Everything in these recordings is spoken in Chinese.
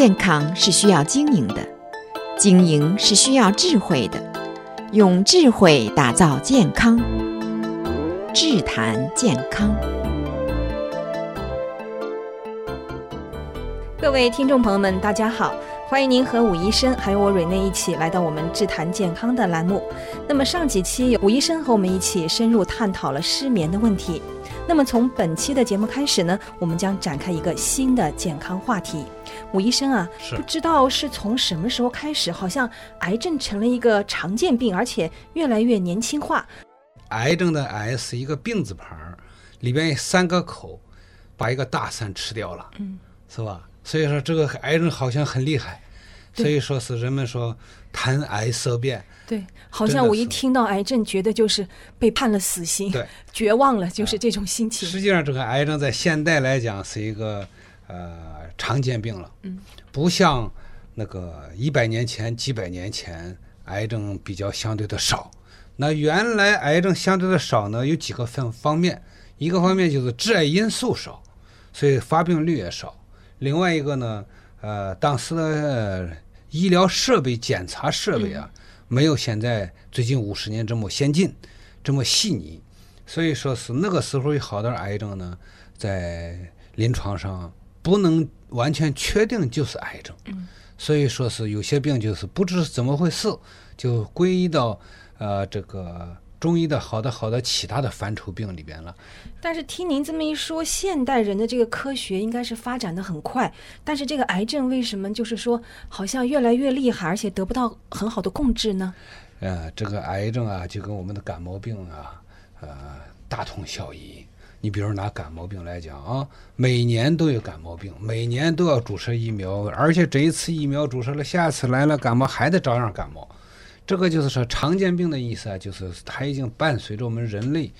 健康是需要经营的，经营是需要智慧的，用智慧打造健康。智谈健康，各位听众朋友们，大家好，欢迎您和武医生还有我瑞内一起来到我们智谈健康的栏目。那么上几期武医生和我们一起深入探讨了失眠的问题。那么从本期的节目开始呢，我们将展开一个新的健康话题。武医生啊，不知道是从什么时候开始，好像癌症成了一个常见病，而且越来越年轻化。癌症的癌是一个病字旁，里边有三个口，把一个大三吃掉了，嗯，是吧？所以说这个癌症好像很厉害，所以说是人们说谈癌色变。对，好像我一听到癌症，觉得就是被判了死刑，对，绝望了，就是这种心情。实际上，这个癌症在现代来讲是一个呃常见病了，嗯，不像那个一百年前、几百年前，癌症比较相对的少。那原来癌症相对的少呢，有几个方方面，一个方面就是致癌因素少，所以发病率也少。另外一个呢，呃，当时的、呃、医疗设备、检查设备啊。嗯没有现在最近五十年这么先进，这么细腻，所以说是那个时候有好多癌症呢，在临床上不能完全确定就是癌症，所以说是有些病就是不知怎么回事，就归依到呃这个。中医的好的好的其他的范畴病里边了，但是听您这么一说，现代人的这个科学应该是发展的很快，但是这个癌症为什么就是说好像越来越厉害，而且得不到很好的控制呢？呃，这个癌症啊，就跟我们的感冒病啊，呃，大同小异。你比如拿感冒病来讲啊，每年都有感冒病，每年都要注射疫苗，而且这一次疫苗注射了，下次来了感冒还得照样感冒。这个就是说常见病的意思啊，就是它已经伴随着我们人类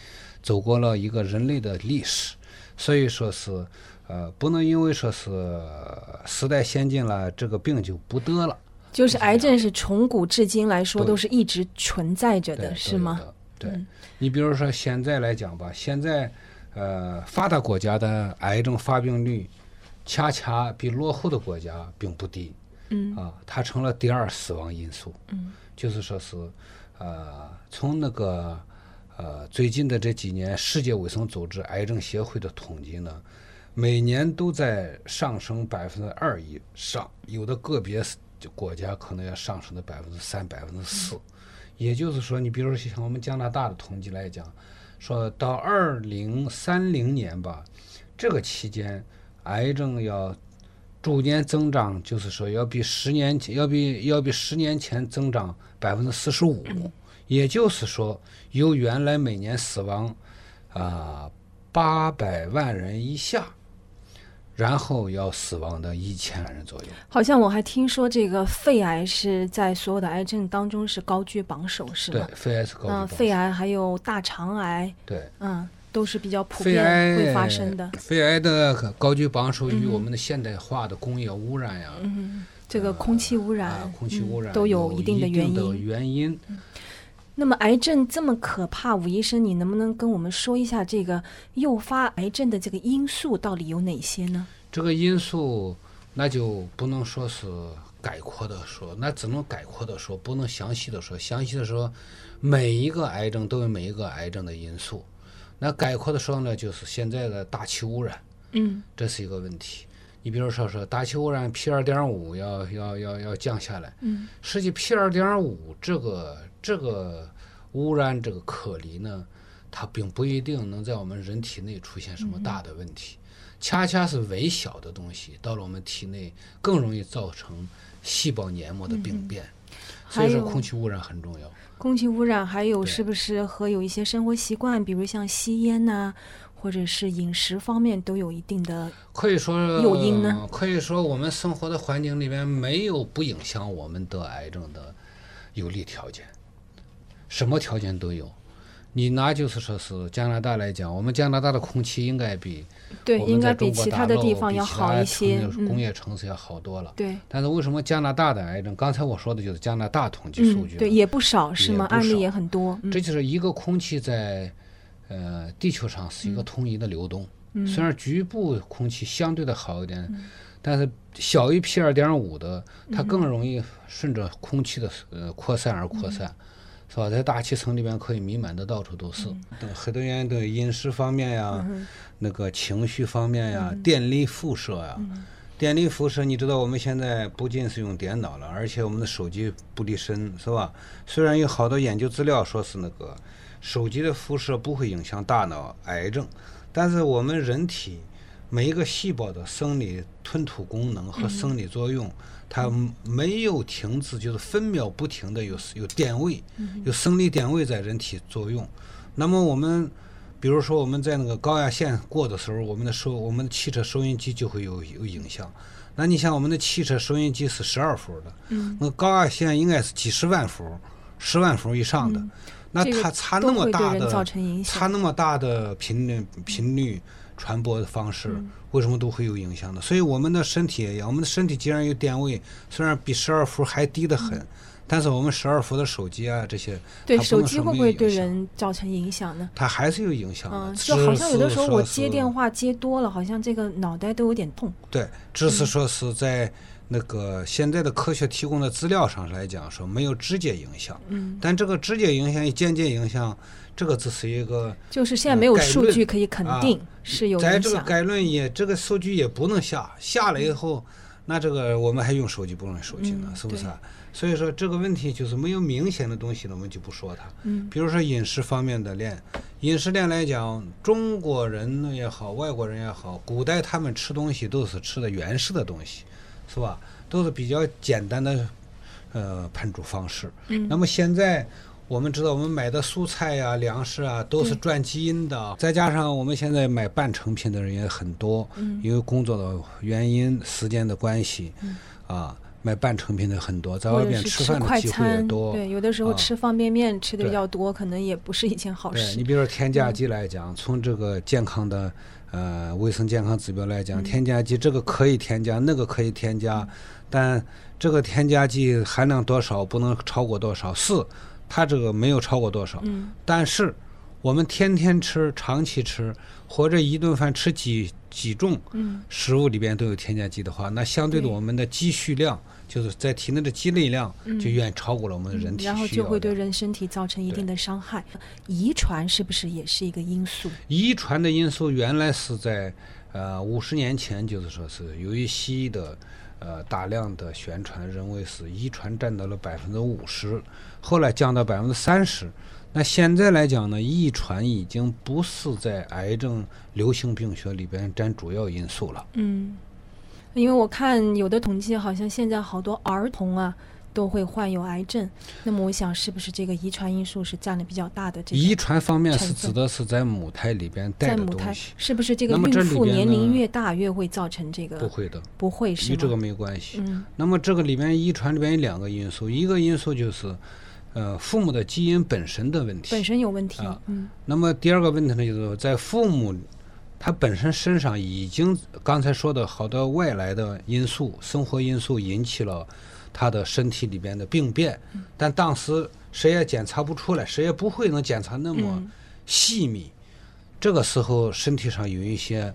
走过了一个人类的历史，所以说是呃不能因为说是时代先进了，这个病就不得了。就是癌症是从古至今来说都是一直存在着的，是吗？对，你比如说现在来讲吧，现在呃发达国家的癌症发病率恰恰比落后的国家并不低，嗯啊，它成了第二死亡因素，嗯。就是说是，呃，从那个呃最近的这几年，世界卫生组织癌症协会的统计呢，每年都在上升百分之二以上，有的个别国家可能要上升到百分之三、百分之四。也就是说，你比如说像我们加拿大的统计来讲，说到二零三零年吧，这个期间癌症要。逐年增长，就是说要比十年前要比要比十年前增长百分之四十五，也就是说，由原来每年死亡啊八百万人以下，然后要死亡的一千万人左右。好像我还听说，这个肺癌是在所有的癌症当中是高居榜首，是吗？对，肺癌是高居榜首。嗯，肺癌还有大肠癌。对，嗯。都是比较普遍会发生的。肺癌的高居榜首与我们的现代化的工业污染呀，嗯，这个空气污染，呃、空气污染、嗯、都有一定的原因。原因。那么癌症这么可怕，武医生，你能不能跟我们说一下这个诱发癌症的这个因素到底有哪些呢？这个因素那就不能说是概括的说，那只能概括的说，不能详细的说。详细的说，每一个癌症都有每一个癌症的因素。那概括的说呢，就是现在的大气污染，嗯，这是一个问题。你比如说说大气污染 P 二点五要要要要降下来，嗯，实际 P 二点五这个这个污染这个颗粒呢，它并不一定能在我们人体内出现什么大的问题，嗯、恰恰是微小的东西到了我们体内更容易造成细胞黏膜的病变，嗯、所以说空气污染很重要。空气污染还有是不是和有一些生活习惯，比如像吸烟呐、啊，或者是饮食方面都有一定的可以说诱因呢？可以说我们生活的环境里面没有不影响我们得癌症的有利条件，什么条件都有。你拿就是说是加拿大来讲，我们加拿大的空气应该比对应该比其他的地方要好一些，工业城市要好多了。对，但是为什么加拿大的癌症？刚才我说的就是加拿大统计数据，对，也不少是吗？案例也很多。这就是一个空气在呃地球上是一个统一的流动，虽然局部空气相对的好一点，但是小于 P 二点五的，它更容易顺着空气的呃扩散而扩散，嗯、是吧？在大气层里边可以弥漫的到处都是。嗯、很多原因对饮食方面呀，嗯、那个情绪方面呀，嗯、电力辐射呀。嗯电力辐射，你知道我们现在不仅是用电脑了，而且我们的手机不离身，是吧？虽然有好多研究资料说是那个手机的辐射不会影响大脑癌症，但是我们人体每一个细胞的生理吞吐功能和生理作用，它没有停止，就是分秒不停的有有电位，有生理电位在人体作用。那么我们。比如说我们在那个高压线过的时候，我们的收我们的汽车收音机就会有有影响。那你像我们的汽车收音机是十二伏的，嗯，那高压线应该是几十万伏、十万伏以上的，嗯、那它差那么大的差那么大的频率频率传播的方式，嗯、为什么都会有影响呢？所以我们的身体也一样，我们的身体既然有电位，虽然比十二伏还低得很。嗯但是我们十二伏的手机啊，这些对手机会不会对人造成影响呢？它还是有影响的。嗯，就好像有的时候我接电话接多了，好像这个脑袋都有点痛。对，只是说是在那个现在的科学提供的资料上来讲，说没有直接影响。嗯。但这个直接影响与、间接影响，这个只是一个。就是现在没有数据可以肯定是有。在这个概论也，这个数据也不能下，下了以后，那这个我们还用手机不用手机呢？是不是啊？所以说这个问题就是没有明显的东西呢，我们就不说它。嗯，比如说饮食方面的链，饮食链来讲，中国人也好，外国人也好，古代他们吃东西都是吃的原始的东西，是吧？都是比较简单的，呃，烹煮方式。嗯，那么现在我们知道，我们买的蔬菜呀、粮食啊，都是转基因的，再加上我们现在买半成品的人也很多，嗯，因为工作的原因、时间的关系，嗯，啊。买半成品的很多，在外面吃饭的机会也多。对，有的时候吃方便面吃的比较多，可能也不是一件好事。你比如说添加剂来讲，从这个健康的呃卫生健康指标来讲，添加剂这个可以添加，那个可以添加，但这个添加剂含量多少不能超过多少？是，它这个没有超过多少。嗯。但是我们天天吃、长期吃，或者一顿饭吃几几种食物里边都有添加剂的话，那相对的我们的积蓄量。就是在体内的积累量就远超过了我们的人体然后就会对人身体造成一定的伤害。遗传是不是也是一个因素？遗传的因素原来是在呃五十年前，就是说是由于西医的呃大量的宣传，认为是遗传占到了百分之五十，后来降到百分之三十。那现在来讲呢，遗传已经不是在癌症流行病学里边占主要因素了。嗯。因为我看有的统计，好像现在好多儿童啊都会患有癌症。那么我想，是不是这个遗传因素是占了比较大的这个？遗传方面是指的是在母胎里边带。在母胎是不是这个孕妇年龄越大越会造成这个？不会的，不会是。与这个没关系。嗯。那么这个里面遗传里边有两个因素，一个因素就是，呃，父母的基因本身的问题。本身有问题。啊。嗯。那么第二个问题呢，就是在父母。他本身身上已经刚才说的好多外来的因素、生活因素引起了他的身体里边的病变，但当时谁也检查不出来，谁也不会能检查那么细密。这个时候身体上有一些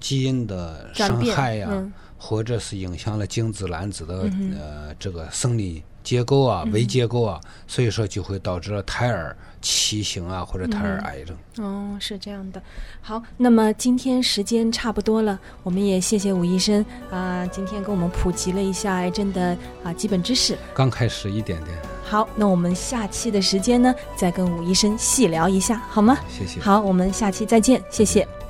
基因的伤害呀，或者是影响了精子、卵子的呃这个生理结构啊、微结构啊，所以说就会导致了胎儿。畸形啊，或者胎儿癌症。嗯，哦，是这样的。好，那么今天时间差不多了，我们也谢谢武医生啊，呃，今天给我们普及了一下癌症的啊基本知识。刚开始一点点。好，那我们下期的时间呢，再跟武医生细聊一下，好吗？谢谢。好，我们下期再见，谢谢。